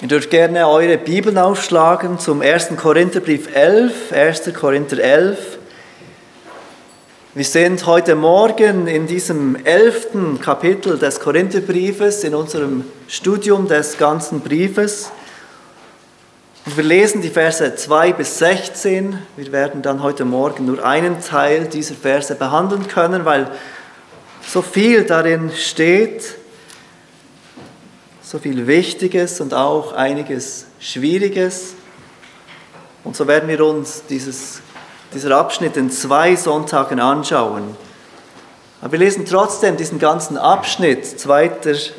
Ihr dürft gerne eure Bibeln aufschlagen zum 1. Korintherbrief 11, 1. Korinther 11. Wir sind heute Morgen in diesem elften Kapitel des Korintherbriefes, in unserem Studium des ganzen Briefes. Und wir lesen die Verse 2 bis 16. Wir werden dann heute Morgen nur einen Teil dieser Verse behandeln können, weil so viel darin steht so viel Wichtiges und auch einiges Schwieriges. Und so werden wir uns dieses, dieser Abschnitt in zwei Sonntagen anschauen. Aber wir lesen trotzdem diesen ganzen Abschnitt, 2.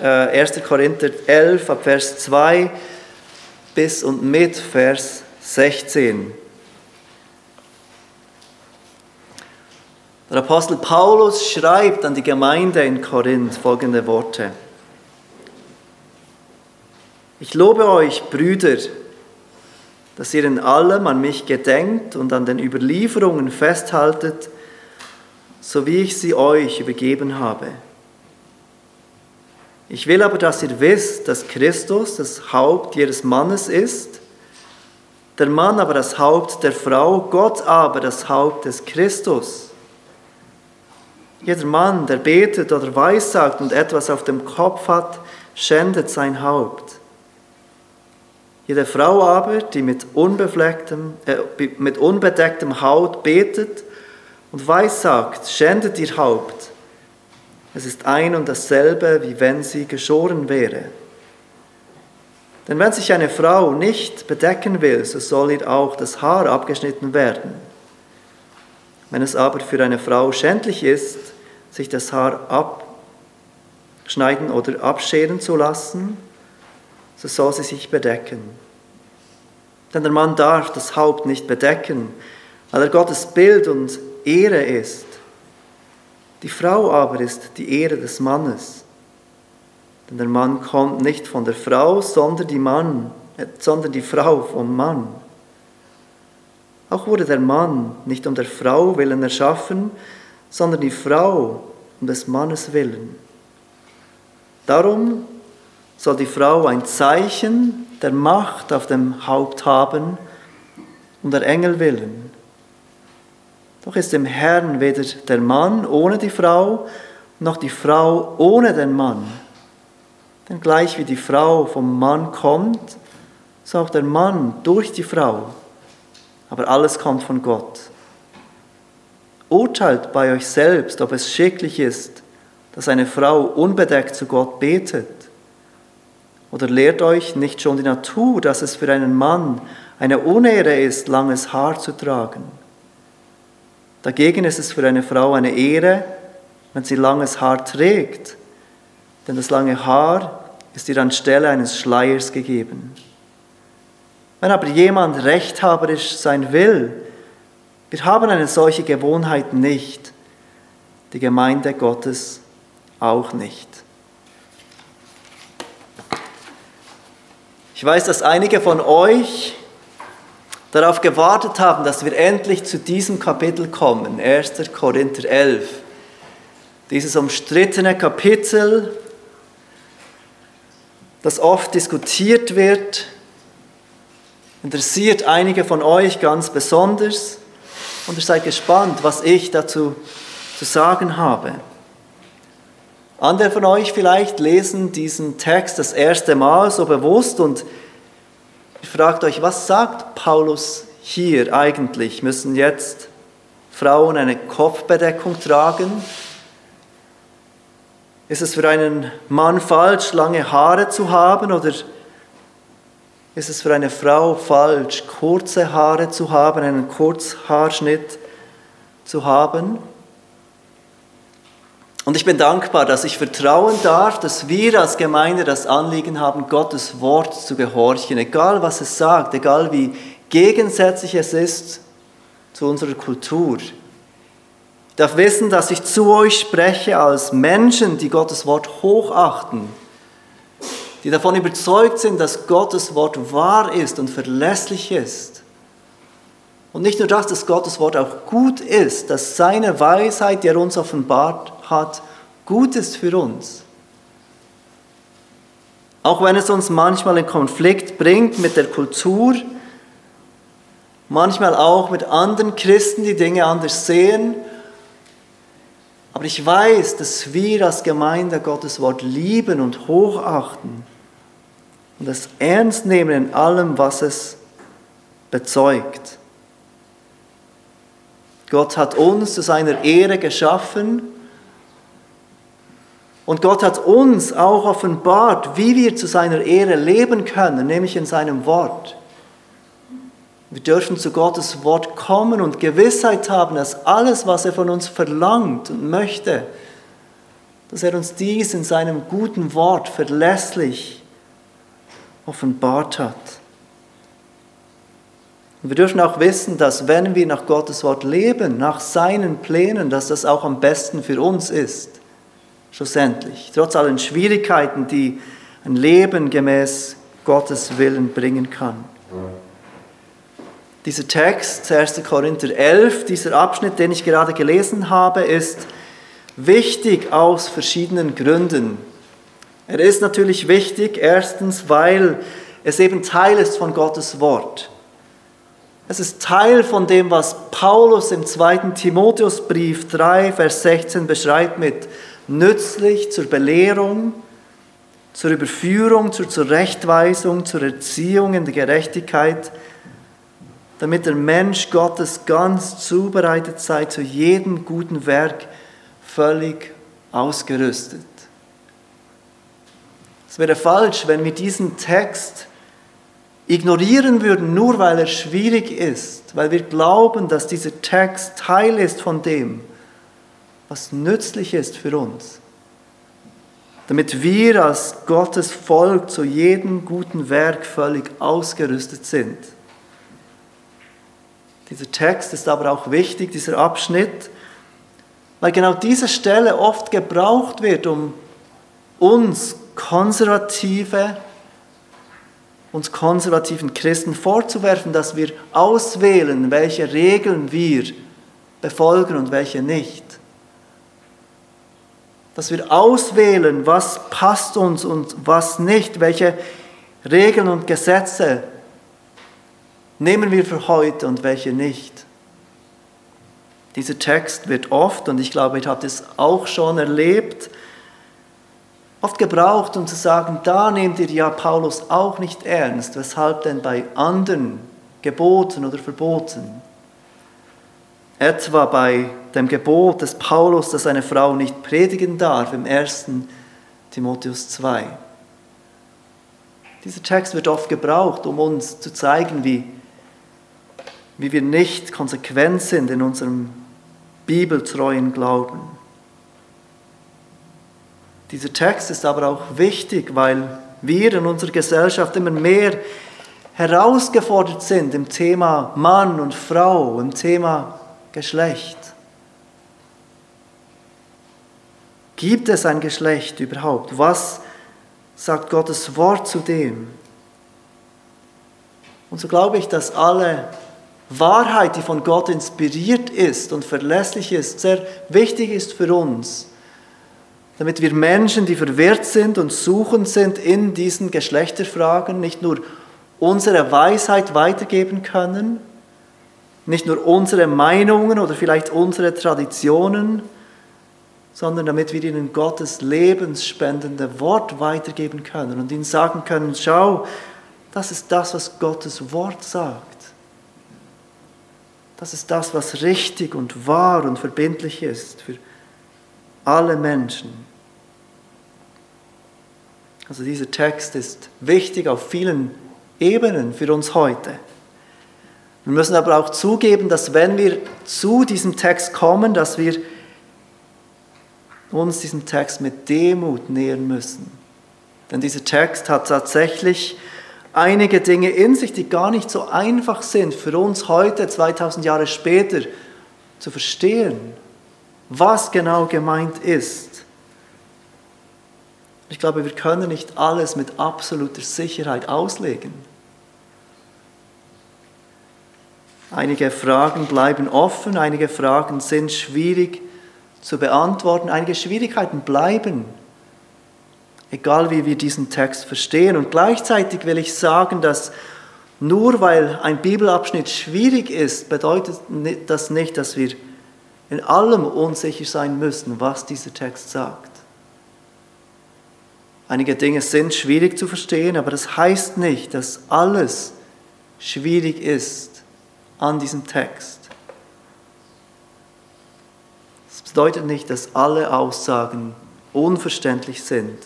Äh, 1. Korinther 11, ab Vers 2 bis und mit Vers 16. Der Apostel Paulus schreibt an die Gemeinde in Korinth folgende Worte. Ich lobe euch, Brüder, dass ihr in allem an mich gedenkt und an den Überlieferungen festhaltet, so wie ich sie euch übergeben habe. Ich will aber, dass ihr wisst, dass Christus das Haupt jedes Mannes ist, der Mann aber das Haupt der Frau, Gott aber das Haupt des Christus. Jeder Mann, der betet oder weissagt und etwas auf dem Kopf hat, schändet sein Haupt. Jede Frau aber, die mit, unbeflecktem, äh, mit unbedecktem Haut betet und weissagt, schändet ihr Haupt. Es ist ein und dasselbe, wie wenn sie geschoren wäre. Denn wenn sich eine Frau nicht bedecken will, so soll ihr auch das Haar abgeschnitten werden. Wenn es aber für eine Frau schändlich ist, sich das Haar abschneiden oder abscheren zu lassen, so soll sie sich bedecken. Denn der Mann darf das Haupt nicht bedecken, weil er Gottes Bild und Ehre ist. Die Frau aber ist die Ehre des Mannes. Denn der Mann kommt nicht von der Frau, sondern die, Mann, äh, sondern die Frau vom Mann. Auch wurde der Mann nicht um der Frau willen erschaffen, sondern die Frau um des Mannes willen. Darum soll die Frau ein Zeichen der Macht auf dem Haupt haben, um der Engel willen. Doch ist im Herrn weder der Mann ohne die Frau, noch die Frau ohne den Mann. Denn gleich wie die Frau vom Mann kommt, so auch der Mann durch die Frau. Aber alles kommt von Gott. Urteilt bei euch selbst, ob es schicklich ist, dass eine Frau unbedeckt zu Gott betet. Oder lehrt euch nicht schon die Natur, dass es für einen Mann eine Unehre ist, langes Haar zu tragen? Dagegen ist es für eine Frau eine Ehre, wenn sie langes Haar trägt, denn das lange Haar ist ihr anstelle eines Schleiers gegeben. Wenn aber jemand rechthaberisch sein will, wir haben eine solche Gewohnheit nicht, die Gemeinde Gottes auch nicht. Ich weiß, dass einige von euch darauf gewartet haben, dass wir endlich zu diesem Kapitel kommen, 1. Korinther 11. Dieses umstrittene Kapitel, das oft diskutiert wird, interessiert einige von euch ganz besonders und ihr seid gespannt, was ich dazu zu sagen habe. Andere von euch vielleicht lesen diesen Text das erste Mal so bewusst und fragt euch, was sagt Paulus hier eigentlich? Müssen jetzt Frauen eine Kopfbedeckung tragen? Ist es für einen Mann falsch, lange Haare zu haben oder ist es für eine Frau falsch, kurze Haare zu haben, einen Kurzhaarschnitt zu haben? Ich bin dankbar, dass ich vertrauen darf, dass wir als Gemeinde das Anliegen haben, Gottes Wort zu gehorchen, egal was es sagt, egal wie gegensätzlich es ist zu unserer Kultur. Ich darf wissen, dass ich zu euch spreche als Menschen, die Gottes Wort hochachten, die davon überzeugt sind, dass Gottes Wort wahr ist und verlässlich ist. Und nicht nur das, dass Gottes Wort auch gut ist, dass seine Weisheit, die er uns offenbart, hat Gutes für uns. Auch wenn es uns manchmal in Konflikt bringt mit der Kultur, manchmal auch mit anderen Christen, die Dinge anders sehen. Aber ich weiß, dass wir als Gemeinde Gottes Wort lieben und hochachten und es ernst nehmen in allem, was es bezeugt. Gott hat uns zu seiner Ehre geschaffen und Gott hat uns auch offenbart, wie wir zu seiner Ehre leben können, nämlich in seinem Wort. Wir dürfen zu Gottes Wort kommen und Gewissheit haben, dass alles, was er von uns verlangt und möchte, dass er uns dies in seinem guten Wort verlässlich offenbart hat. Und wir dürfen auch wissen, dass wenn wir nach Gottes Wort leben, nach seinen Plänen, dass das auch am besten für uns ist. Schlussendlich. Trotz allen Schwierigkeiten, die ein Leben gemäß Gottes Willen bringen kann. Dieser Text, 1. Korinther 11, dieser Abschnitt, den ich gerade gelesen habe, ist wichtig aus verschiedenen Gründen. Er ist natürlich wichtig, erstens, weil es eben Teil ist von Gottes Wort. Es ist Teil von dem, was Paulus im 2. Timotheusbrief 3, Vers 16 beschreibt mit nützlich zur Belehrung, zur Überführung, zur Zurechtweisung, zur Erziehung in der Gerechtigkeit, damit der Mensch Gottes ganz zubereitet sei, zu jedem guten Werk völlig ausgerüstet. Es wäre falsch, wenn wir diesen Text ignorieren würden, nur weil er schwierig ist, weil wir glauben, dass dieser Text Teil ist von dem, was nützlich ist für uns, damit wir als Gottes Volk zu jedem guten Werk völlig ausgerüstet sind. Dieser Text ist aber auch wichtig, dieser Abschnitt, weil genau diese Stelle oft gebraucht wird, um uns konservative uns konservativen Christen vorzuwerfen, dass wir auswählen, welche Regeln wir befolgen und welche nicht. Dass wir auswählen, was passt uns und was nicht, welche Regeln und Gesetze nehmen wir für heute und welche nicht. Dieser Text wird oft, und ich glaube, ich habe das auch schon erlebt, oft gebraucht, um zu sagen, da nehmt ihr ja Paulus auch nicht ernst, weshalb denn bei anderen Geboten oder Verboten? Etwa bei dem Gebot des Paulus, dass eine Frau nicht predigen darf im 1. Timotheus 2. Dieser Text wird oft gebraucht, um uns zu zeigen, wie, wie wir nicht konsequent sind in unserem bibeltreuen Glauben. Dieser Text ist aber auch wichtig, weil wir in unserer Gesellschaft immer mehr herausgefordert sind im Thema Mann und Frau, im Thema Geschlecht. Gibt es ein Geschlecht überhaupt? Was sagt Gottes Wort zu dem? Und so glaube ich, dass alle Wahrheit, die von Gott inspiriert ist und verlässlich ist, sehr wichtig ist für uns damit wir Menschen, die verwirrt sind und suchend sind in diesen Geschlechterfragen, nicht nur unsere Weisheit weitergeben können, nicht nur unsere Meinungen oder vielleicht unsere Traditionen, sondern damit wir ihnen Gottes lebensspendende Wort weitergeben können und ihnen sagen können, schau, das ist das, was Gottes Wort sagt. Das ist das, was richtig und wahr und verbindlich ist für alle Menschen. Also dieser Text ist wichtig auf vielen Ebenen für uns heute. Wir müssen aber auch zugeben, dass wenn wir zu diesem Text kommen, dass wir uns diesem Text mit Demut nähern müssen. Denn dieser Text hat tatsächlich einige Dinge in sich, die gar nicht so einfach sind für uns heute, 2000 Jahre später, zu verstehen, was genau gemeint ist. Ich glaube, wir können nicht alles mit absoluter Sicherheit auslegen. Einige Fragen bleiben offen, einige Fragen sind schwierig zu beantworten, einige Schwierigkeiten bleiben. egal wie wir diesen Text verstehen. Und gleichzeitig will ich sagen, dass nur weil ein Bibelabschnitt schwierig ist, bedeutet das nicht, dass wir in allem unsicher sein müssen, was dieser Text sagt. Einige Dinge sind schwierig zu verstehen, aber das heißt nicht, dass alles schwierig ist an diesem Text. Das bedeutet nicht, dass alle Aussagen unverständlich sind.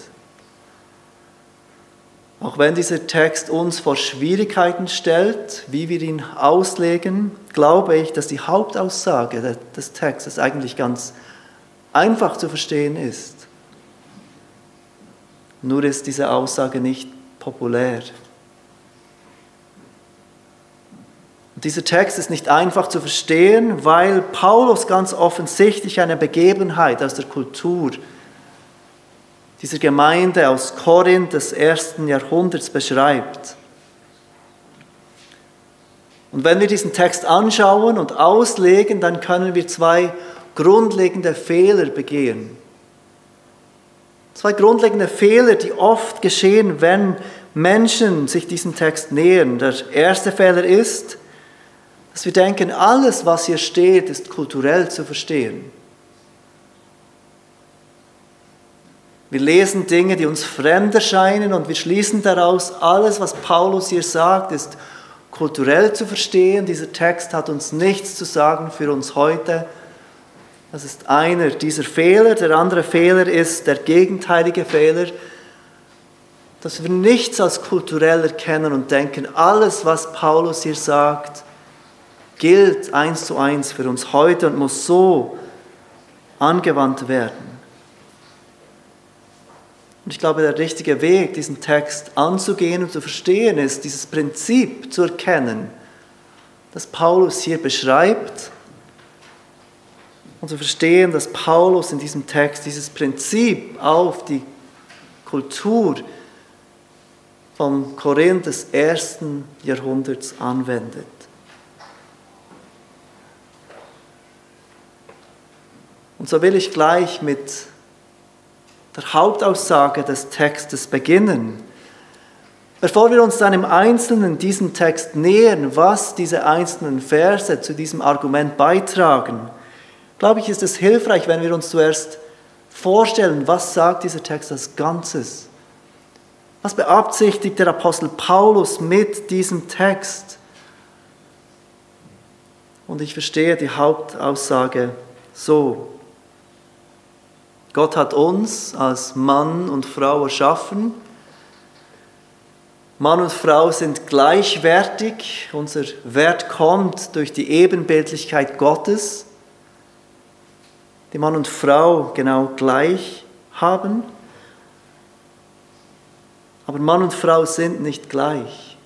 Auch wenn dieser Text uns vor Schwierigkeiten stellt, wie wir ihn auslegen, glaube ich, dass die Hauptaussage des Textes eigentlich ganz einfach zu verstehen ist. Nur ist diese Aussage nicht populär. Und dieser Text ist nicht einfach zu verstehen, weil Paulus ganz offensichtlich eine Begebenheit aus der Kultur dieser Gemeinde aus Korinth des ersten Jahrhunderts beschreibt. Und wenn wir diesen Text anschauen und auslegen, dann können wir zwei grundlegende Fehler begehen. Zwei grundlegende Fehler, die oft geschehen, wenn Menschen sich diesem Text nähern. Der erste Fehler ist, dass wir denken, alles, was hier steht, ist kulturell zu verstehen. Wir lesen Dinge, die uns fremd erscheinen und wir schließen daraus, alles, was Paulus hier sagt, ist kulturell zu verstehen. Dieser Text hat uns nichts zu sagen für uns heute. Das ist einer dieser Fehler. Der andere Fehler ist der gegenteilige Fehler, dass wir nichts als kulturell erkennen und denken, alles, was Paulus hier sagt, gilt eins zu eins für uns heute und muss so angewandt werden. Und ich glaube, der richtige Weg, diesen Text anzugehen und zu verstehen, ist, dieses Prinzip zu erkennen, das Paulus hier beschreibt und zu verstehen, dass Paulus in diesem Text dieses Prinzip auf die Kultur vom Korinth des ersten Jahrhunderts anwendet. Und so will ich gleich mit der Hauptaussage des Textes beginnen. Bevor wir uns dann im Einzelnen diesem Text nähern, was diese einzelnen Verse zu diesem Argument beitragen, glaube ich, ist es hilfreich, wenn wir uns zuerst vorstellen, was sagt dieser Text als Ganzes? Was beabsichtigt der Apostel Paulus mit diesem Text? Und ich verstehe die Hauptaussage so. Gott hat uns als Mann und Frau erschaffen. Mann und Frau sind gleichwertig. Unser Wert kommt durch die Ebenbildlichkeit Gottes, die Mann und Frau genau gleich haben. Aber Mann und Frau sind nicht gleich.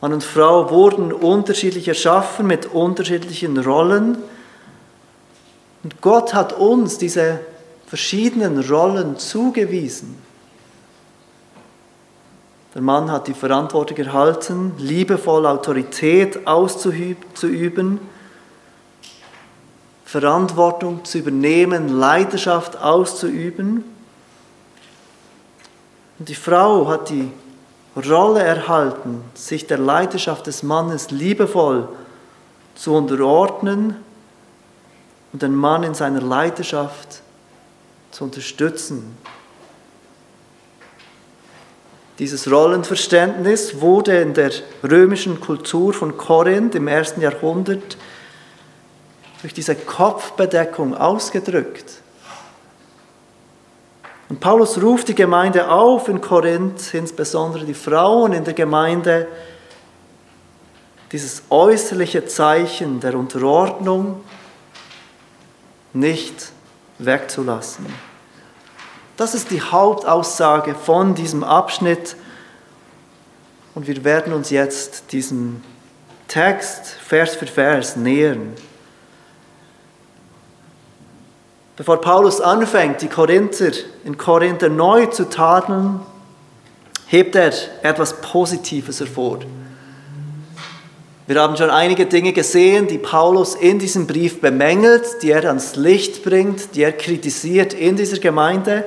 Mann und Frau wurden unterschiedlich erschaffen mit unterschiedlichen Rollen und Gott hat uns diese verschiedenen Rollen zugewiesen. Der Mann hat die Verantwortung erhalten, liebevoll Autorität auszuüben, Verantwortung zu übernehmen, Leidenschaft auszuüben. Und die Frau hat die Rolle erhalten, sich der Leidenschaft des Mannes liebevoll zu unterordnen und den Mann in seiner Leidenschaft zu unterstützen. Dieses Rollenverständnis wurde in der römischen Kultur von Korinth im ersten Jahrhundert durch diese Kopfbedeckung ausgedrückt. Und Paulus ruft die Gemeinde auf in Korinth, insbesondere die Frauen in der Gemeinde, dieses äußerliche Zeichen der Unterordnung nicht wegzulassen. Das ist die Hauptaussage von diesem Abschnitt. Und wir werden uns jetzt diesem Text Vers für Vers nähern. Bevor Paulus anfängt, die Korinther in Korinther neu zu tadeln, hebt er etwas Positives hervor. Wir haben schon einige Dinge gesehen, die Paulus in diesem Brief bemängelt, die er ans Licht bringt, die er kritisiert in dieser Gemeinde.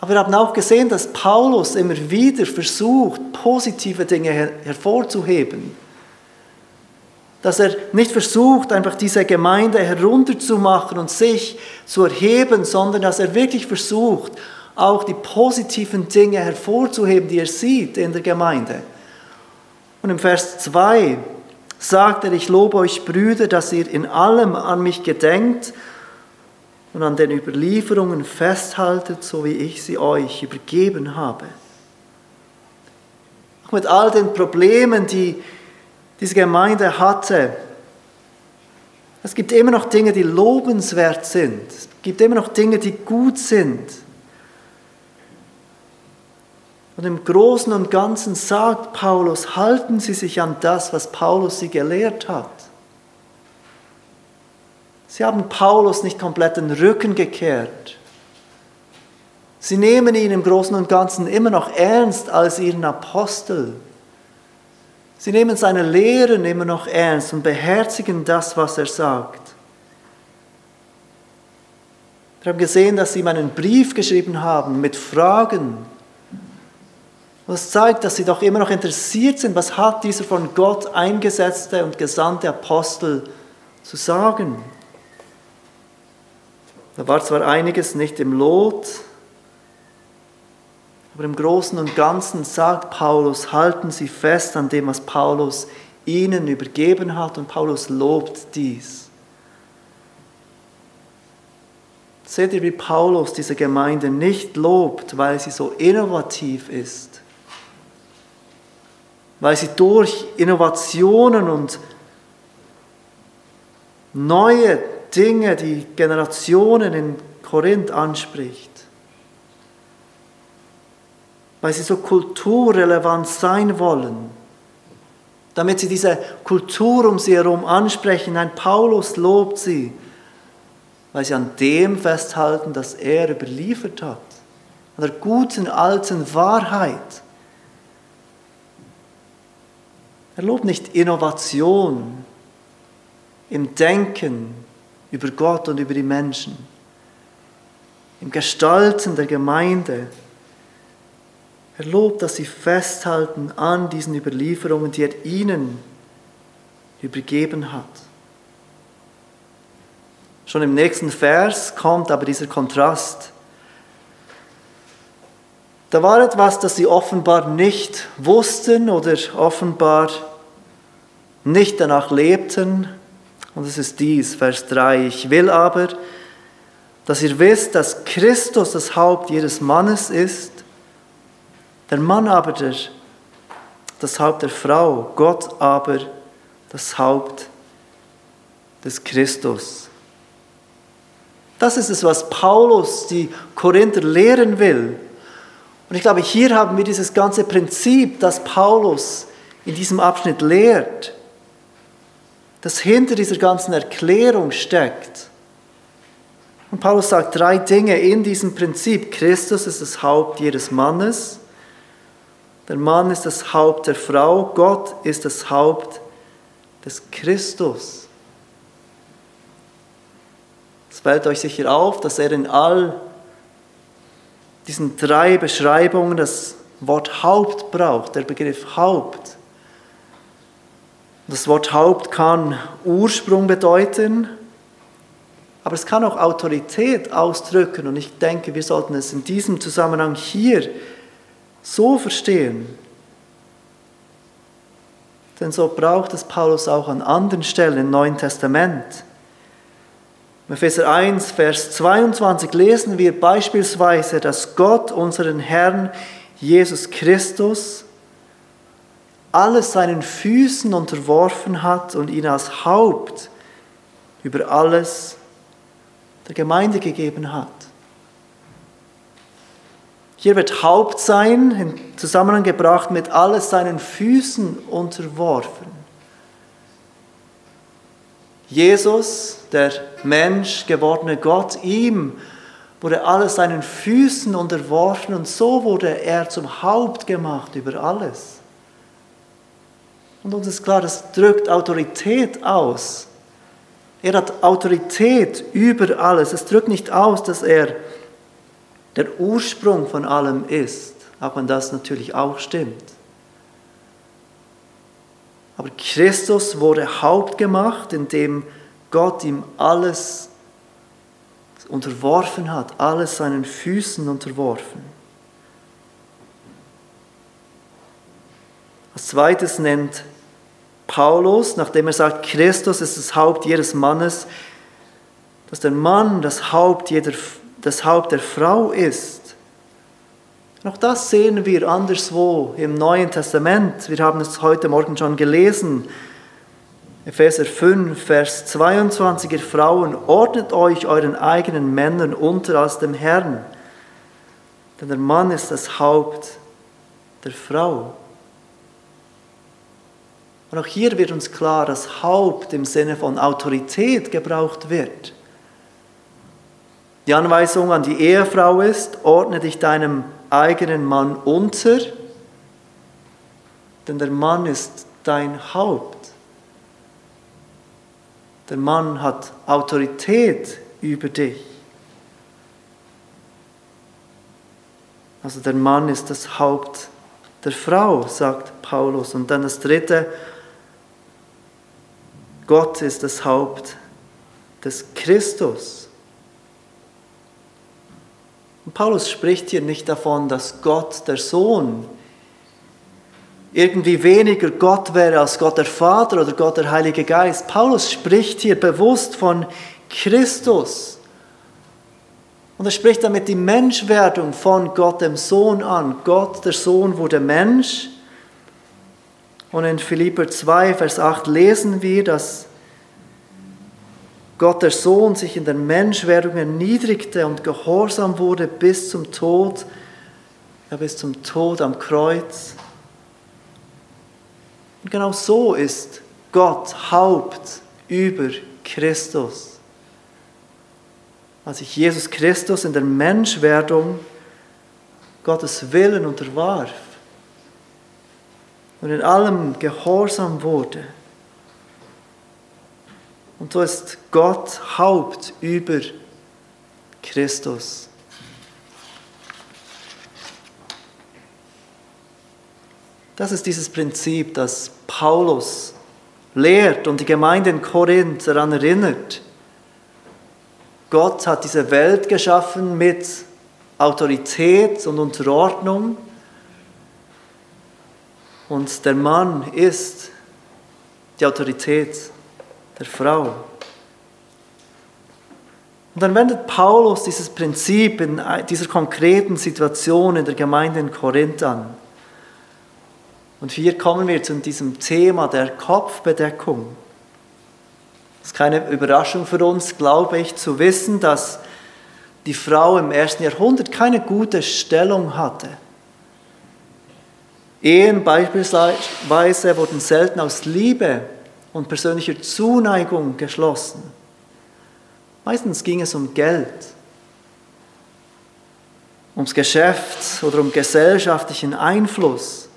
Aber wir haben auch gesehen, dass Paulus immer wieder versucht, positive Dinge her hervorzuheben. Dass er nicht versucht, einfach diese Gemeinde herunterzumachen und sich zu erheben, sondern dass er wirklich versucht, auch die positiven Dinge hervorzuheben, die er sieht in der Gemeinde. Und im Vers 2 sagt er, ich lobe euch Brüder, dass ihr in allem an mich gedenkt und an den Überlieferungen festhaltet, so wie ich sie euch übergeben habe. Auch mit all den Problemen, die diese Gemeinde hatte, es gibt immer noch Dinge, die lobenswert sind. Es gibt immer noch Dinge, die gut sind. Und im Großen und Ganzen sagt Paulus, halten Sie sich an das, was Paulus Sie gelehrt hat. Sie haben Paulus nicht komplett den Rücken gekehrt. Sie nehmen ihn im Großen und Ganzen immer noch ernst als ihren Apostel. Sie nehmen seine Lehren immer noch ernst und beherzigen das, was er sagt. Wir haben gesehen, dass sie ihm einen Brief geschrieben haben mit Fragen, das zeigt, dass sie doch immer noch interessiert sind, was hat dieser von Gott eingesetzte und gesandte Apostel zu sagen. Da war zwar einiges nicht im Lot, aber im Großen und Ganzen sagt Paulus, halten Sie fest an dem, was Paulus ihnen übergeben hat und Paulus lobt dies. Seht ihr, wie Paulus diese Gemeinde nicht lobt, weil sie so innovativ ist, weil sie durch Innovationen und neue Dinge die Generationen in Korinth anspricht, weil sie so kulturrelevant sein wollen, damit sie diese Kultur um sie herum ansprechen. Ein Paulus lobt sie, weil sie an dem festhalten, das er überliefert hat, an der guten alten Wahrheit Er lobt nicht Innovation im Denken über Gott und über die Menschen, im Gestalten der Gemeinde. Er lobt, dass sie festhalten an diesen Überlieferungen, die er ihnen übergeben hat. Schon im nächsten Vers kommt aber dieser Kontrast. Da war etwas, das sie offenbar nicht wussten oder offenbar nicht danach lebten. Und es ist dies, Vers 3. Ich will aber, dass ihr wisst, dass Christus das Haupt jedes Mannes ist, der Mann aber der, das Haupt der Frau, Gott aber das Haupt des Christus. Das ist es, was Paulus die Korinther lehren will. Und ich glaube, hier haben wir dieses ganze Prinzip, das Paulus in diesem Abschnitt lehrt, das hinter dieser ganzen Erklärung steckt. Und Paulus sagt drei Dinge in diesem Prinzip. Christus ist das Haupt jedes Mannes. Der Mann ist das Haupt der Frau. Gott ist das Haupt des Christus. Es fällt euch sicher auf, dass er in all diesen drei Beschreibungen das Wort Haupt braucht, der Begriff Haupt. Das Wort Haupt kann Ursprung bedeuten, aber es kann auch Autorität ausdrücken. Und ich denke, wir sollten es in diesem Zusammenhang hier so verstehen. Denn so braucht es Paulus auch an anderen Stellen im Neuen Testament. Im Epheser 1, Vers 22 lesen wir beispielsweise, dass Gott unseren Herrn Jesus Christus alles seinen Füßen unterworfen hat und ihn als Haupt über alles der Gemeinde gegeben hat. Hier wird Haupt sein in Zusammenhang gebracht mit alles seinen Füßen unterworfen. Jesus, der Mensch gewordene Gott, ihm wurde alles seinen Füßen unterworfen und so wurde er zum Haupt gemacht über alles. Und uns ist klar, das drückt Autorität aus. Er hat Autorität über alles. Es drückt nicht aus, dass er der Ursprung von allem ist, auch wenn das natürlich auch stimmt. Aber Christus wurde Haupt gemacht, indem Gott ihm alles unterworfen hat, alles seinen Füßen unterworfen. Als zweites nennt Paulus, nachdem er sagt, Christus ist das Haupt jedes Mannes, dass der Mann das Haupt, jeder, das Haupt der Frau ist. Auch das sehen wir anderswo im Neuen Testament. Wir haben es heute Morgen schon gelesen. Epheser 5, Vers 22, ihr Frauen, ordnet euch euren eigenen Männern unter als dem Herrn, denn der Mann ist das Haupt der Frau. Und auch hier wird uns klar, dass Haupt im Sinne von Autorität gebraucht wird. Die Anweisung an die Ehefrau ist, ordne dich deinem eigenen Mann unter, denn der Mann ist dein Haupt. Der Mann hat Autorität über dich. Also der Mann ist das Haupt der Frau, sagt Paulus. Und dann das dritte, Gott ist das Haupt des Christus. Und Paulus spricht hier nicht davon, dass Gott, der Sohn, irgendwie weniger Gott wäre als Gott der Vater oder Gott der Heilige Geist. Paulus spricht hier bewusst von Christus. Und er spricht damit die Menschwerdung von Gott dem Sohn an. Gott, der Sohn, wurde Mensch. Und in Philipper 2, Vers 8 lesen wir, dass Gott, der Sohn, sich in der Menschwerdung erniedrigte und gehorsam wurde bis zum Tod, ja, bis zum Tod am Kreuz. Und genau so ist Gott Haupt über Christus. Als sich Jesus Christus in der Menschwerdung Gottes Willen unterwarf und in allem gehorsam wurde. Und so ist Gott Haupt über Christus. Das ist dieses Prinzip, das Paulus lehrt und die Gemeinde in Korinth daran erinnert. Gott hat diese Welt geschaffen mit Autorität und Unterordnung. Und der Mann ist die Autorität der Frau. Und dann wendet Paulus dieses Prinzip in dieser konkreten Situation in der Gemeinde in Korinth an. Und hier kommen wir zu diesem Thema der Kopfbedeckung. Es ist keine Überraschung für uns, glaube ich, zu wissen, dass die Frau im ersten Jahrhundert keine gute Stellung hatte. Ehen beispielsweise wurden selten aus Liebe und persönlicher Zuneigung geschlossen. Meistens ging es um Geld, ums Geschäft oder um gesellschaftlichen Einfluss.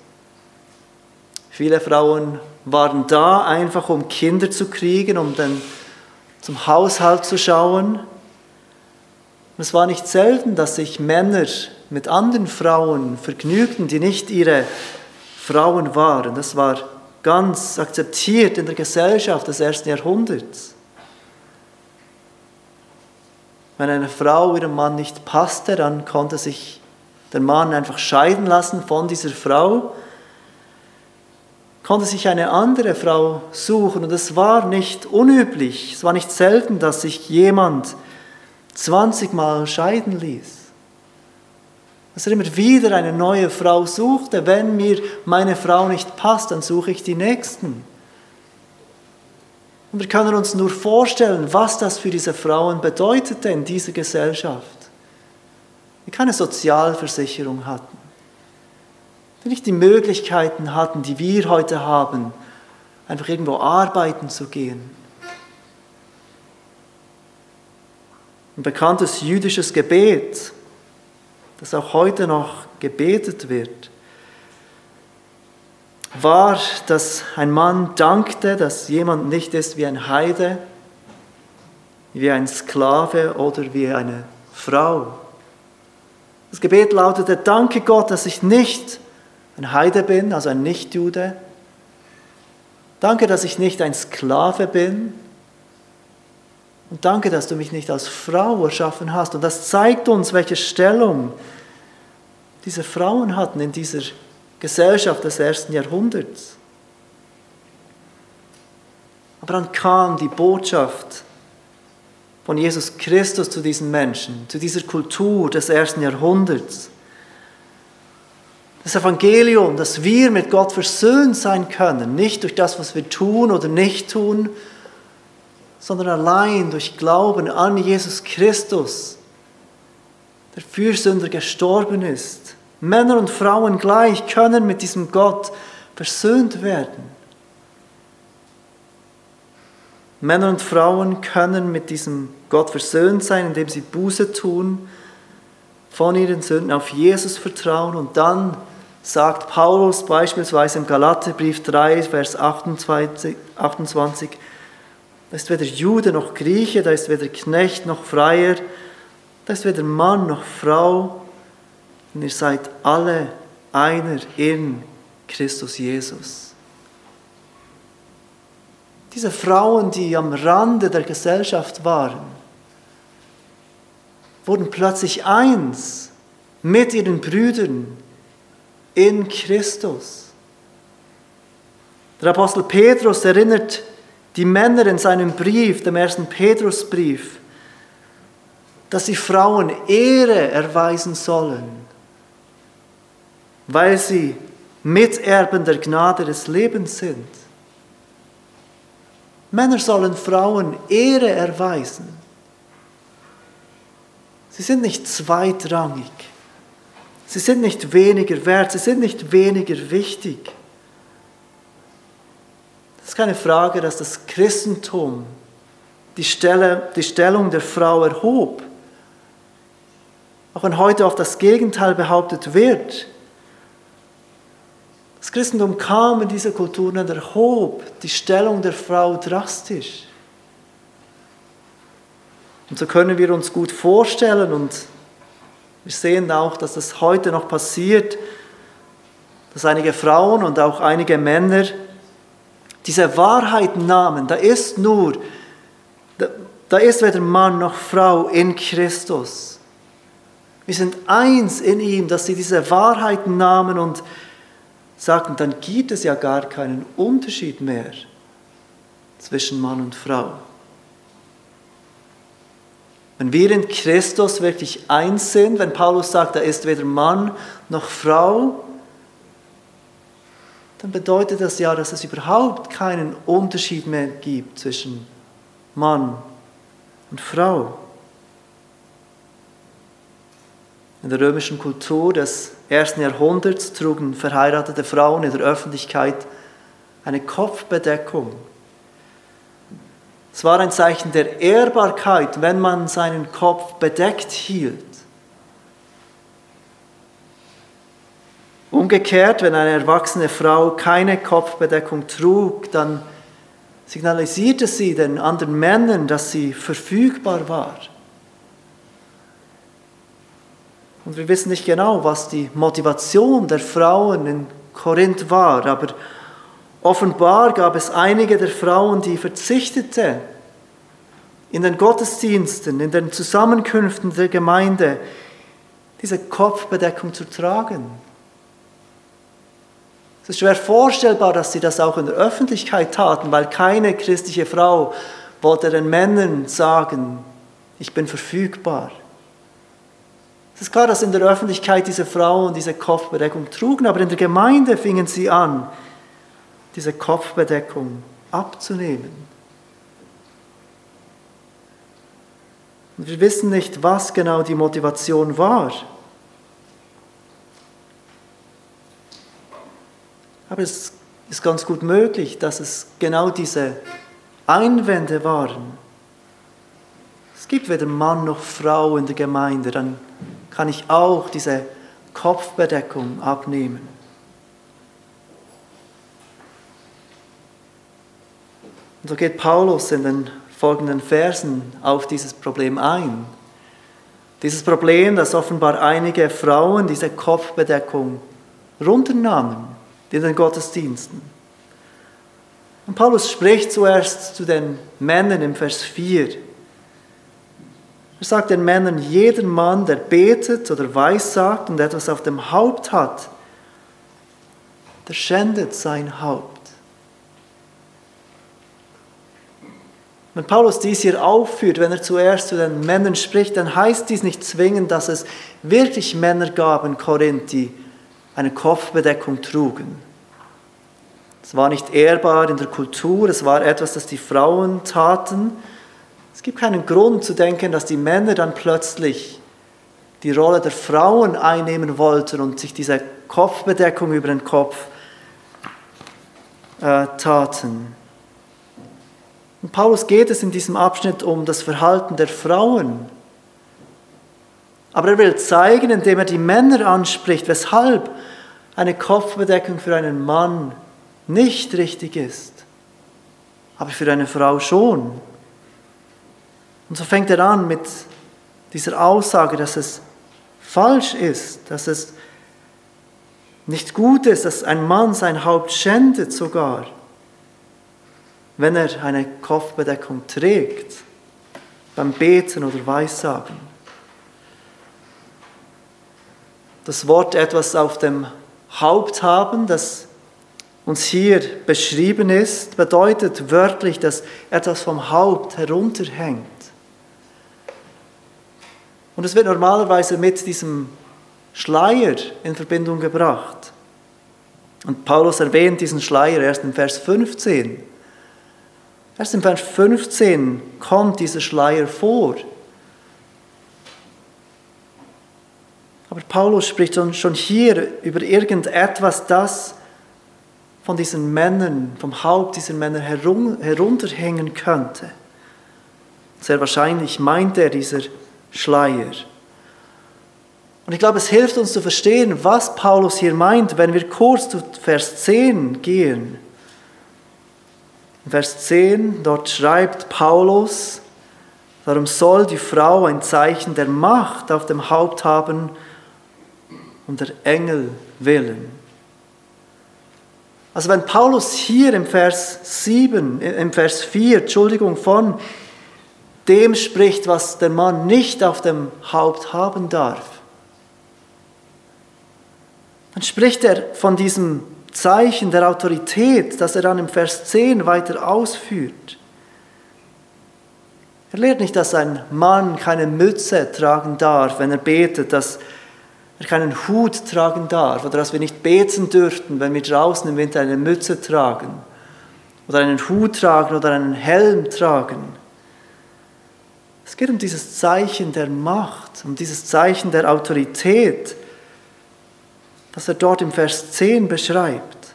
Viele Frauen waren da einfach, um Kinder zu kriegen, um dann zum Haushalt zu schauen. Und es war nicht selten, dass sich Männer mit anderen Frauen vergnügten, die nicht ihre Frauen waren. Das war ganz akzeptiert in der Gesellschaft des ersten Jahrhunderts. Wenn eine Frau ihrem Mann nicht passte, dann konnte sich der Mann einfach scheiden lassen von dieser Frau konnte sich eine andere Frau suchen. Und es war nicht unüblich, es war nicht selten, dass sich jemand 20 Mal scheiden ließ. Dass er immer wieder eine neue Frau suchte. Wenn mir meine Frau nicht passt, dann suche ich die nächsten. Und wir können uns nur vorstellen, was das für diese Frauen bedeutete in dieser Gesellschaft, die keine Sozialversicherung hatten die nicht die Möglichkeiten hatten, die wir heute haben, einfach irgendwo arbeiten zu gehen. Ein bekanntes jüdisches Gebet, das auch heute noch gebetet wird, war, dass ein Mann dankte, dass jemand nicht ist wie ein Heide, wie ein Sklave oder wie eine Frau, Das Gebet lautete, danke Gott, dass ich nicht ein Heide bin, also ein Nichtjude. Danke, dass ich nicht ein Sklave bin. Und danke, dass du mich nicht als Frau erschaffen hast. Und das zeigt uns, welche Stellung diese Frauen hatten in dieser Gesellschaft des ersten Jahrhunderts. Aber dann kam die Botschaft von Jesus Christus zu diesen Menschen, zu dieser Kultur des ersten Jahrhunderts. Das Evangelium, dass wir mit Gott versöhnt sein können, nicht durch das, was wir tun oder nicht tun, sondern allein durch Glauben an Jesus Christus, der für Sünder gestorben ist. Männer und Frauen gleich können mit diesem Gott versöhnt werden. Männer und Frauen können mit diesem Gott versöhnt sein, indem sie Buße tun, von ihren Sünden auf Jesus vertrauen und dann sagt Paulus beispielsweise im Galaterbrief 3, Vers 28, 28 da ist weder Jude noch Grieche, da ist weder Knecht noch Freier, da ist weder Mann noch Frau, denn ihr seid alle einer in Christus Jesus. Diese Frauen, die am Rande der Gesellschaft waren, wurden plötzlich eins mit ihren Brüdern in Christus. Der Apostel Petrus erinnert die Männer in seinem Brief, dem ersten Petrusbrief, dass sie Frauen Ehre erweisen sollen, weil sie Miterben der Gnade des Lebens sind. Männer sollen Frauen Ehre erweisen. Sie sind nicht zweitrangig. Sie sind nicht weniger wert. Sie sind nicht weniger wichtig. Ist keine Frage, dass das Christentum die, Stelle, die Stellung der Frau erhob. Auch wenn heute oft das Gegenteil behauptet wird, das Christentum kam in diese Kulturen und erhob die Stellung der Frau drastisch. Und so können wir uns gut vorstellen und wir sehen auch, dass das heute noch passiert, dass einige Frauen und auch einige Männer diese Wahrheit nahmen. Da ist nur, da, da ist weder Mann noch Frau in Christus. Wir sind eins in ihm, dass sie diese Wahrheit nahmen und sagten, dann gibt es ja gar keinen Unterschied mehr zwischen Mann und Frau. Wenn wir in Christus wirklich eins sind, wenn Paulus sagt, er ist weder Mann noch Frau, dann bedeutet das ja, dass es überhaupt keinen Unterschied mehr gibt zwischen Mann und Frau. In der römischen Kultur des ersten Jahrhunderts trugen verheiratete Frauen in der Öffentlichkeit eine Kopfbedeckung. Es war ein Zeichen der Ehrbarkeit, wenn man seinen Kopf bedeckt hielt. Umgekehrt, wenn eine erwachsene Frau keine Kopfbedeckung trug, dann signalisierte sie den anderen Männern, dass sie verfügbar war. Und wir wissen nicht genau, was die Motivation der Frauen in Korinth war, aber offenbar gab es einige der Frauen, die verzichteten, in den Gottesdiensten, in den Zusammenkünften der Gemeinde diese Kopfbedeckung zu tragen. Es ist schwer vorstellbar, dass sie das auch in der Öffentlichkeit taten, weil keine christliche Frau wollte den Männern sagen, ich bin verfügbar. Es ist klar, dass in der Öffentlichkeit diese Frauen diese Kopfbedeckung trugen, aber in der Gemeinde fingen sie an, diese Kopfbedeckung abzunehmen. Und wir wissen nicht, was genau die Motivation war. Aber es ist ganz gut möglich, dass es genau diese Einwände waren. Es gibt weder Mann noch Frau in der Gemeinde, dann kann ich auch diese Kopfbedeckung abnehmen. Und so geht Paulus in den folgenden Versen auf dieses Problem ein. Dieses Problem, dass offenbar einige Frauen diese Kopfbedeckung runternahmen in den Gottesdiensten. Und Paulus spricht zuerst zu den Männern im Vers 4. Er sagt den Männern, jeder Mann, der betet oder weissagt und etwas auf dem Haupt hat, der schändet sein Haupt. Wenn Paulus dies hier aufführt, wenn er zuerst zu den Männern spricht, dann heißt dies nicht zwingend, dass es wirklich Männer gab in Korinth, die eine Kopfbedeckung trugen. Es war nicht ehrbar in der Kultur, es war etwas, das die Frauen taten. Es gibt keinen Grund zu denken, dass die Männer dann plötzlich die Rolle der Frauen einnehmen wollten und sich diese Kopfbedeckung über den Kopf äh, taten. Und Paulus geht es in diesem Abschnitt um das Verhalten der Frauen. Aber er will zeigen, indem er die Männer anspricht, weshalb eine Kopfbedeckung für einen Mann nicht richtig ist, aber für eine Frau schon. Und so fängt er an mit dieser Aussage, dass es falsch ist, dass es nicht gut ist, dass ein Mann sein Haupt schändet sogar wenn er eine Kopfbedeckung trägt, beim Beten oder Weissagen. Das Wort etwas auf dem Haupt haben, das uns hier beschrieben ist, bedeutet wörtlich, dass etwas vom Haupt herunterhängt. Und es wird normalerweise mit diesem Schleier in Verbindung gebracht. Und Paulus erwähnt diesen Schleier erst in Vers 15. Erst im Vers 15 kommt dieser Schleier vor. Aber Paulus spricht schon hier über irgendetwas, das von diesen Männern, vom Haupt dieser Männer herunterhängen könnte. Sehr wahrscheinlich meint er dieser Schleier. Und ich glaube, es hilft uns zu verstehen, was Paulus hier meint, wenn wir kurz zu Vers 10 gehen. Vers 10, dort schreibt Paulus, darum soll die Frau ein Zeichen der Macht auf dem Haupt haben, um der Engel willen. Also wenn Paulus hier im Vers 7, im Vers 4, Entschuldigung, von dem spricht, was der Mann nicht auf dem Haupt haben darf, dann spricht er von diesem Zeichen der Autorität, das er dann im Vers 10 weiter ausführt. Er lehrt nicht, dass ein Mann keine Mütze tragen darf, wenn er betet, dass er keinen Hut tragen darf oder dass wir nicht beten dürften, wenn wir draußen im Winter eine Mütze tragen oder einen Hut tragen oder einen Helm tragen. Es geht um dieses Zeichen der Macht, um dieses Zeichen der Autorität, das er dort im Vers 10 beschreibt.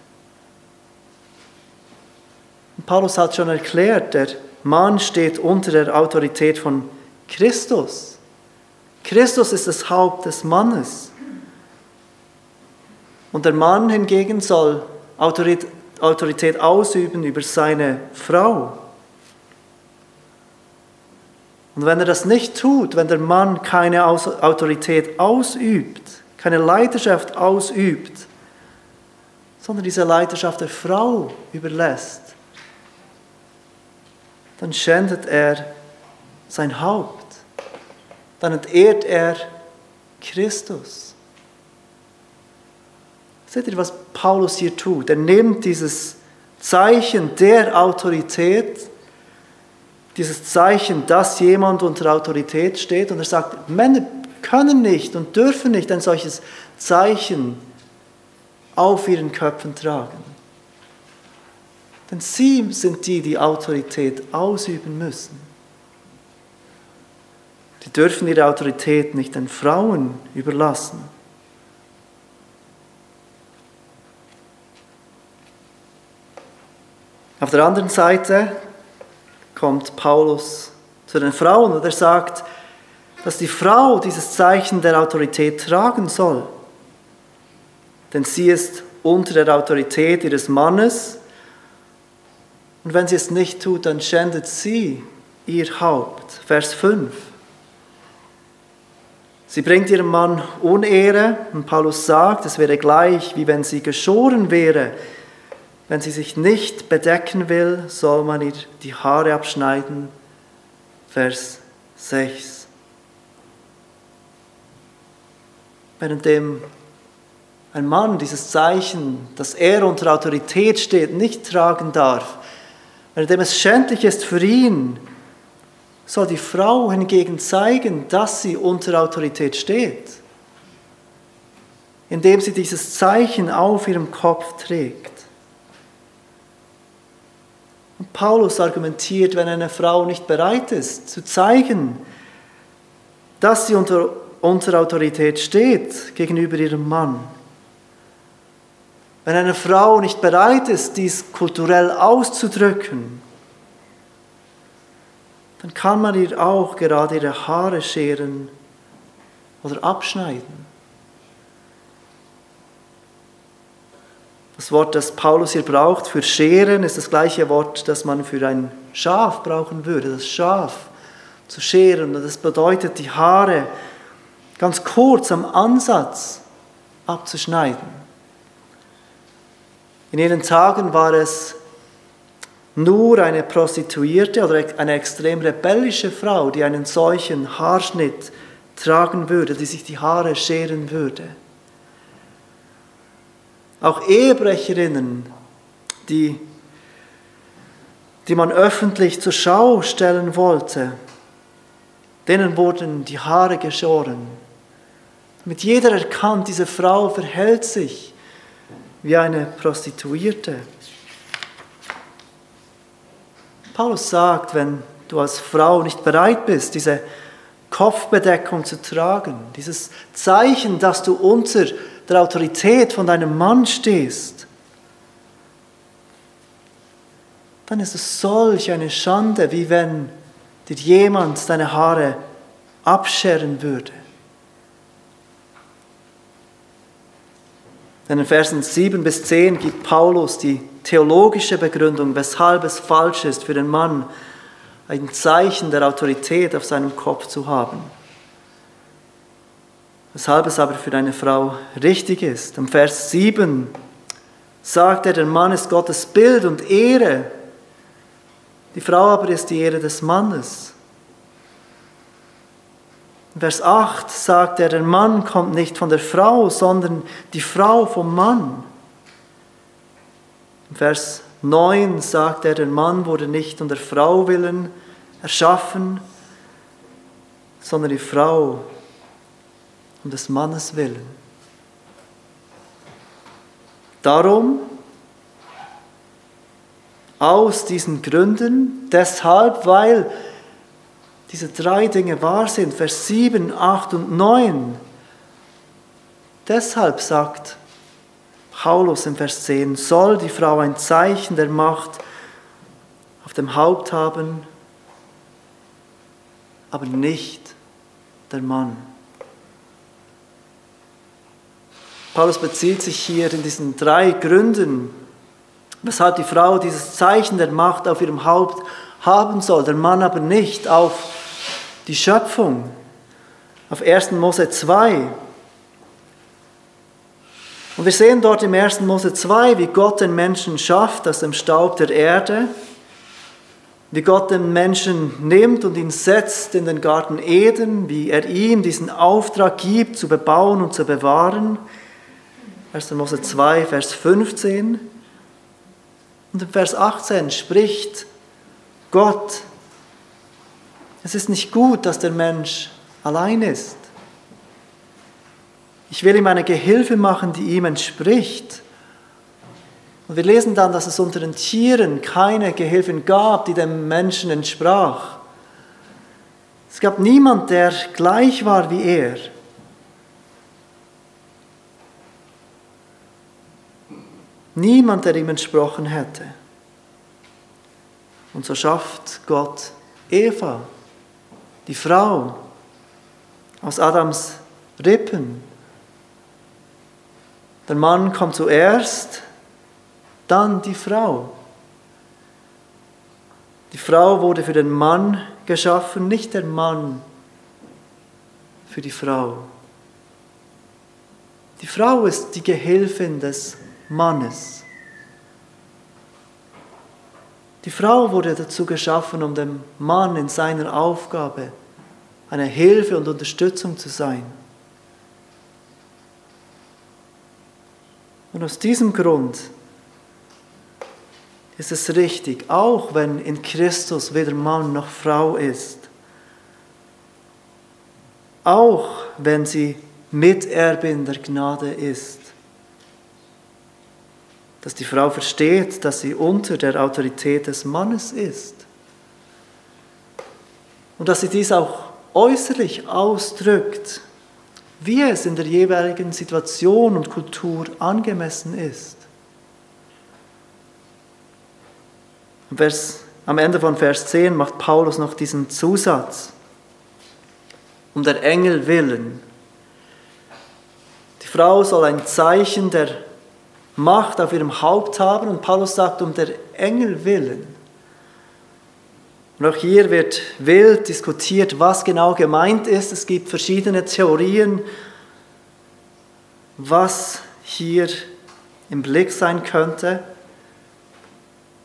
Und Paulus hat schon erklärt, der Mann steht unter der Autorität von Christus. Christus ist das Haupt des Mannes. Und der Mann hingegen soll Autorität ausüben über seine Frau. Und wenn er das nicht tut, wenn der Mann keine Autorität ausübt, keine Leiterschaft ausübt, sondern diese Leiterschaft der Frau überlässt, dann schändet er sein Haupt. Dann entehrt er Christus. Seht ihr, was Paulus hier tut? Er nimmt dieses Zeichen der Autorität, dieses Zeichen, dass jemand unter Autorität steht, und er sagt, Männer können nicht und dürfen nicht ein solches Zeichen auf ihren Köpfen tragen. Denn sie sind die, die Autorität ausüben müssen. Die dürfen ihre Autorität nicht den Frauen überlassen. Auf der anderen Seite kommt Paulus zu den Frauen und er sagt, dass die Frau dieses Zeichen der Autorität tragen soll. Denn sie ist unter der Autorität ihres Mannes. Und wenn sie es nicht tut, dann schändet sie ihr Haupt. Vers 5. Sie bringt ihrem Mann Unehre und Paulus sagt, es wäre gleich, wie wenn sie geschoren wäre. Wenn sie sich nicht bedecken will, soll man ihr die Haare abschneiden. Vers 6. Währenddem ein Mann dieses Zeichen, dass er unter Autorität steht, nicht tragen darf, währenddem es schändlich ist für ihn, soll die Frau hingegen zeigen, dass sie unter Autorität steht, indem sie dieses Zeichen auf ihrem Kopf trägt. Und Paulus argumentiert, wenn eine Frau nicht bereit ist, zu zeigen, dass sie unter, unter Autorität steht gegenüber ihrem Mann, wenn eine Frau nicht bereit ist, dies kulturell auszudrücken, dann kann man ihr auch gerade ihre Haare scheren oder abschneiden. Das Wort, das Paulus hier braucht für scheren, ist das gleiche Wort, das man für ein Schaf brauchen würde, das Schaf zu scheren. Und das bedeutet, die Haare ganz kurz am Ansatz abzuschneiden. In ihren Tagen war es nur eine Prostituierte oder eine extrem rebellische Frau, die einen solchen Haarschnitt tragen würde, die sich die Haare scheren würde. Auch Ehebrecherinnen, die, die man öffentlich zur Schau stellen wollte, denen wurden die Haare geschoren. Mit jeder erkannt, diese Frau verhält sich wie eine Prostituierte. Paulus sagt, wenn du als Frau nicht bereit bist, diese Kopfbedeckung zu tragen, dieses Zeichen, dass du unter der Autorität von deinem Mann stehst, dann ist es solch eine Schande, wie wenn dir jemand deine Haare abscheren würde. In den Versen 7 bis 10 gibt Paulus die theologische Begründung, weshalb es falsch ist für den Mann, ein Zeichen der Autorität auf seinem Kopf zu haben. Weshalb es aber für eine Frau richtig ist. Im Vers 7 sagt er, der Mann ist Gottes Bild und Ehre. Die Frau aber ist die Ehre des Mannes. In Vers 8 sagt er, der Mann kommt nicht von der Frau, sondern die Frau vom Mann. Im Vers 9 sagt er, der Mann wurde nicht um der Frau willen erschaffen, sondern die Frau um des Mannes willen. Darum, aus diesen Gründen, deshalb, weil diese drei Dinge wahr sind, Vers 7, 8 und 9, deshalb sagt Paulus im Vers 10, soll die Frau ein Zeichen der Macht auf dem Haupt haben, aber nicht der Mann. Paulus bezieht sich hier in diesen drei Gründen, weshalb die Frau dieses Zeichen der Macht auf ihrem Haupt haben soll, der Mann aber nicht auf die Schöpfung. Auf 1. Mose 2, und wir sehen dort im 1. Mose 2, wie Gott den Menschen schafft aus dem Staub der Erde, wie Gott den Menschen nimmt und ihn setzt in den Garten Eden, wie er ihm diesen Auftrag gibt, zu bebauen und zu bewahren. 1. Mose 2, Vers 15. Und im Vers 18 spricht Gott, es ist nicht gut, dass der Mensch allein ist. Ich will ihm eine Gehilfe machen, die ihm entspricht. Und wir lesen dann, dass es unter den Tieren keine Gehilfen gab, die dem Menschen entsprach. Es gab niemand, der gleich war wie er. Niemand, der ihm entsprochen hätte. Und so schafft Gott Eva, die Frau, aus Adams Rippen. Der Mann kommt zuerst, dann die Frau. Die Frau wurde für den Mann geschaffen, nicht der Mann für die Frau. Die Frau ist die Gehilfin des Mannes. Die Frau wurde dazu geschaffen, um dem Mann in seiner Aufgabe eine Hilfe und Unterstützung zu sein. Und aus diesem Grund ist es richtig, auch wenn in Christus weder Mann noch Frau ist, auch wenn sie Miterbin der Gnade ist, dass die Frau versteht, dass sie unter der Autorität des Mannes ist und dass sie dies auch äußerlich ausdrückt, wie es in der jeweiligen Situation und Kultur angemessen ist. Vers, am Ende von Vers 10 macht Paulus noch diesen Zusatz. Um der Engel willen. Die Frau soll ein Zeichen der Macht auf ihrem Haupt haben und Paulus sagt, um der Engel willen. Und auch hier wird wild diskutiert, was genau gemeint ist. Es gibt verschiedene Theorien, was hier im Blick sein könnte.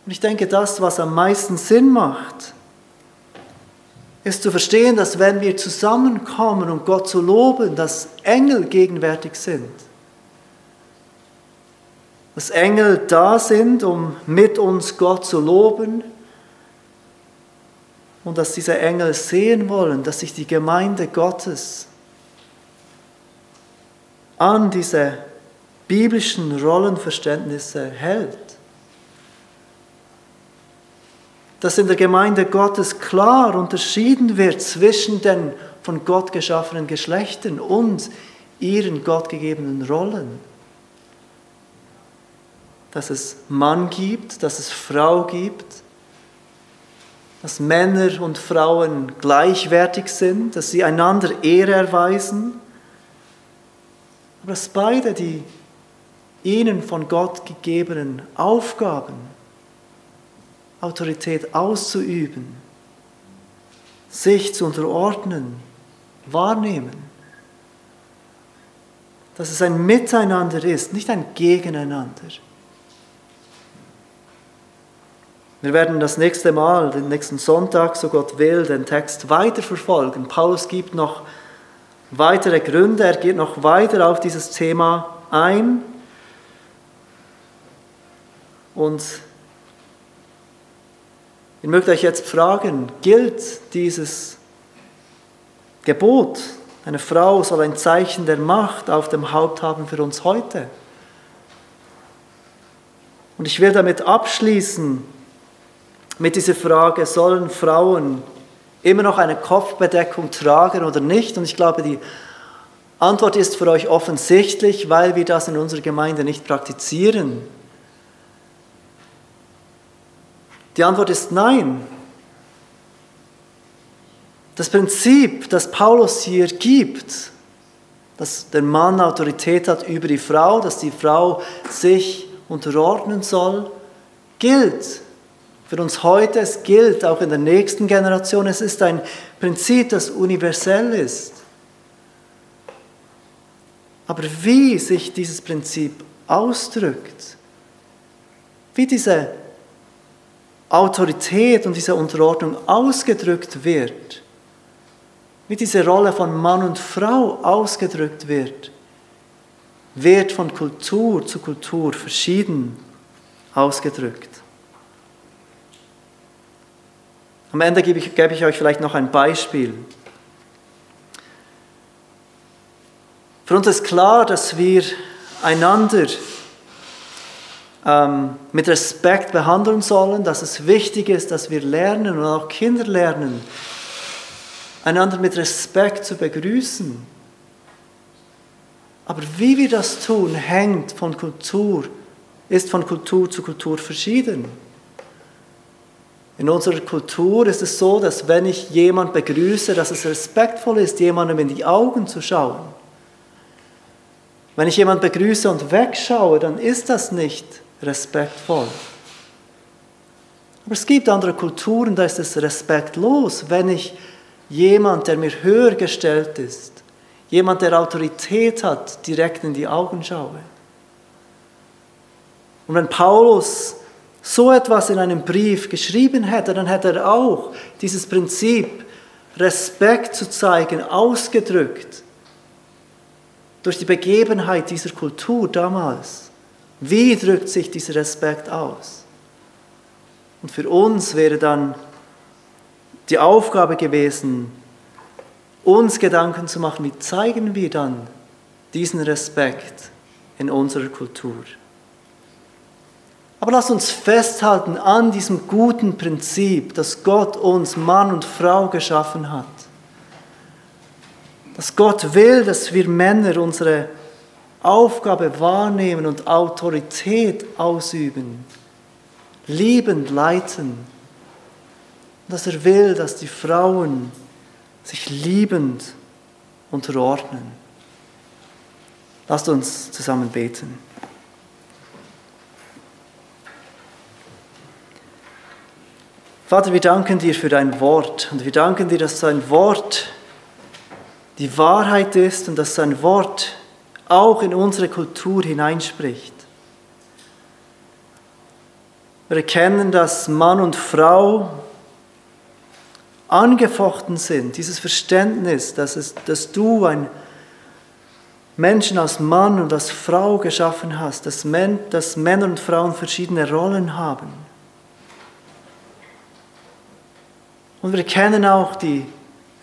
Und ich denke, das, was am meisten Sinn macht, ist zu verstehen, dass wenn wir zusammenkommen, um Gott zu loben, dass Engel gegenwärtig sind. Dass Engel da sind, um mit uns Gott zu loben, und dass diese Engel sehen wollen, dass sich die Gemeinde Gottes an diese biblischen Rollenverständnisse hält. Dass in der Gemeinde Gottes klar unterschieden wird zwischen den von Gott geschaffenen Geschlechtern und ihren gottgegebenen Rollen. Dass es Mann gibt, dass es Frau gibt, dass Männer und Frauen gleichwertig sind, dass sie einander Ehre erweisen, aber dass beide die ihnen von Gott gegebenen Aufgaben, Autorität auszuüben, sich zu unterordnen, wahrnehmen. Dass es ein Miteinander ist, nicht ein Gegeneinander. Wir werden das nächste Mal, den nächsten Sonntag, so Gott will, den Text weiterverfolgen. Paulus gibt noch weitere Gründe, er geht noch weiter auf dieses Thema ein. Und ich möchte euch jetzt fragen, gilt dieses Gebot, eine Frau soll ein Zeichen der Macht auf dem Haupt haben für uns heute? Und ich will damit abschließen, mit dieser Frage, sollen Frauen immer noch eine Kopfbedeckung tragen oder nicht? Und ich glaube, die Antwort ist für euch offensichtlich, weil wir das in unserer Gemeinde nicht praktizieren. Die Antwort ist nein. Das Prinzip, das Paulus hier gibt, dass der Mann Autorität hat über die Frau, dass die Frau sich unterordnen soll, gilt für uns heute, es gilt auch in der nächsten Generation, es ist ein Prinzip, das universell ist. Aber wie sich dieses Prinzip ausdrückt, wie diese Autorität und diese Unterordnung ausgedrückt wird, wie diese Rolle von Mann und Frau ausgedrückt wird, wird von Kultur zu Kultur verschieden ausgedrückt. Am Ende gebe ich, gebe ich euch vielleicht noch ein Beispiel. Für uns ist klar, dass wir einander ähm, mit Respekt behandeln sollen, dass es wichtig ist, dass wir lernen und auch Kinder lernen, einander mit Respekt zu begrüßen. Aber wie wir das tun, hängt von Kultur, ist von Kultur zu Kultur verschieden. In unserer Kultur ist es so, dass wenn ich jemand begrüße, dass es respektvoll ist, jemandem in die Augen zu schauen. Wenn ich jemand begrüße und wegschaue, dann ist das nicht respektvoll. Aber es gibt andere Kulturen, da ist es respektlos, wenn ich jemand, der mir höher gestellt ist, jemand, der Autorität hat, direkt in die Augen schaue. Und wenn Paulus so etwas in einem Brief geschrieben hätte, dann hätte er auch dieses Prinzip, Respekt zu zeigen, ausgedrückt durch die Begebenheit dieser Kultur damals. Wie drückt sich dieser Respekt aus? Und für uns wäre dann die Aufgabe gewesen, uns Gedanken zu machen, wie zeigen wir dann diesen Respekt in unserer Kultur. Aber lass uns festhalten an diesem guten Prinzip, dass Gott uns Mann und Frau geschaffen hat. Dass Gott will, dass wir Männer unsere Aufgabe wahrnehmen und Autorität ausüben, liebend leiten. Dass er will, dass die Frauen sich liebend unterordnen. Lasst uns zusammen beten. Vater, wir danken dir für dein Wort und wir danken dir, dass dein Wort die Wahrheit ist und dass dein Wort auch in unsere Kultur hineinspricht. Wir erkennen, dass Mann und Frau angefochten sind, dieses Verständnis, dass, es, dass du ein Menschen als Mann und als Frau geschaffen hast, dass, Men, dass Männer und Frauen verschiedene Rollen haben. Und wir kennen auch die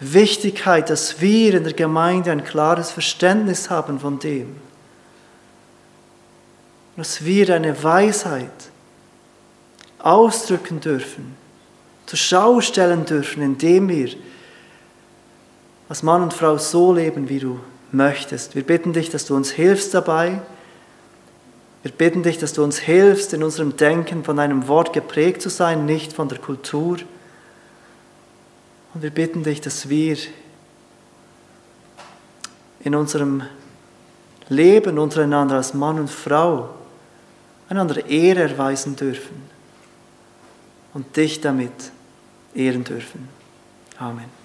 Wichtigkeit, dass wir in der Gemeinde ein klares Verständnis haben von dem. Dass wir eine Weisheit ausdrücken dürfen, zur Schau stellen dürfen, indem wir als Mann und Frau so leben, wie du möchtest. Wir bitten dich, dass du uns hilfst dabei. Wir bitten dich, dass du uns hilfst, in unserem Denken von deinem Wort geprägt zu sein, nicht von der Kultur. Und wir bitten dich, dass wir in unserem Leben untereinander als Mann und Frau einander Ehre erweisen dürfen und dich damit ehren dürfen. Amen.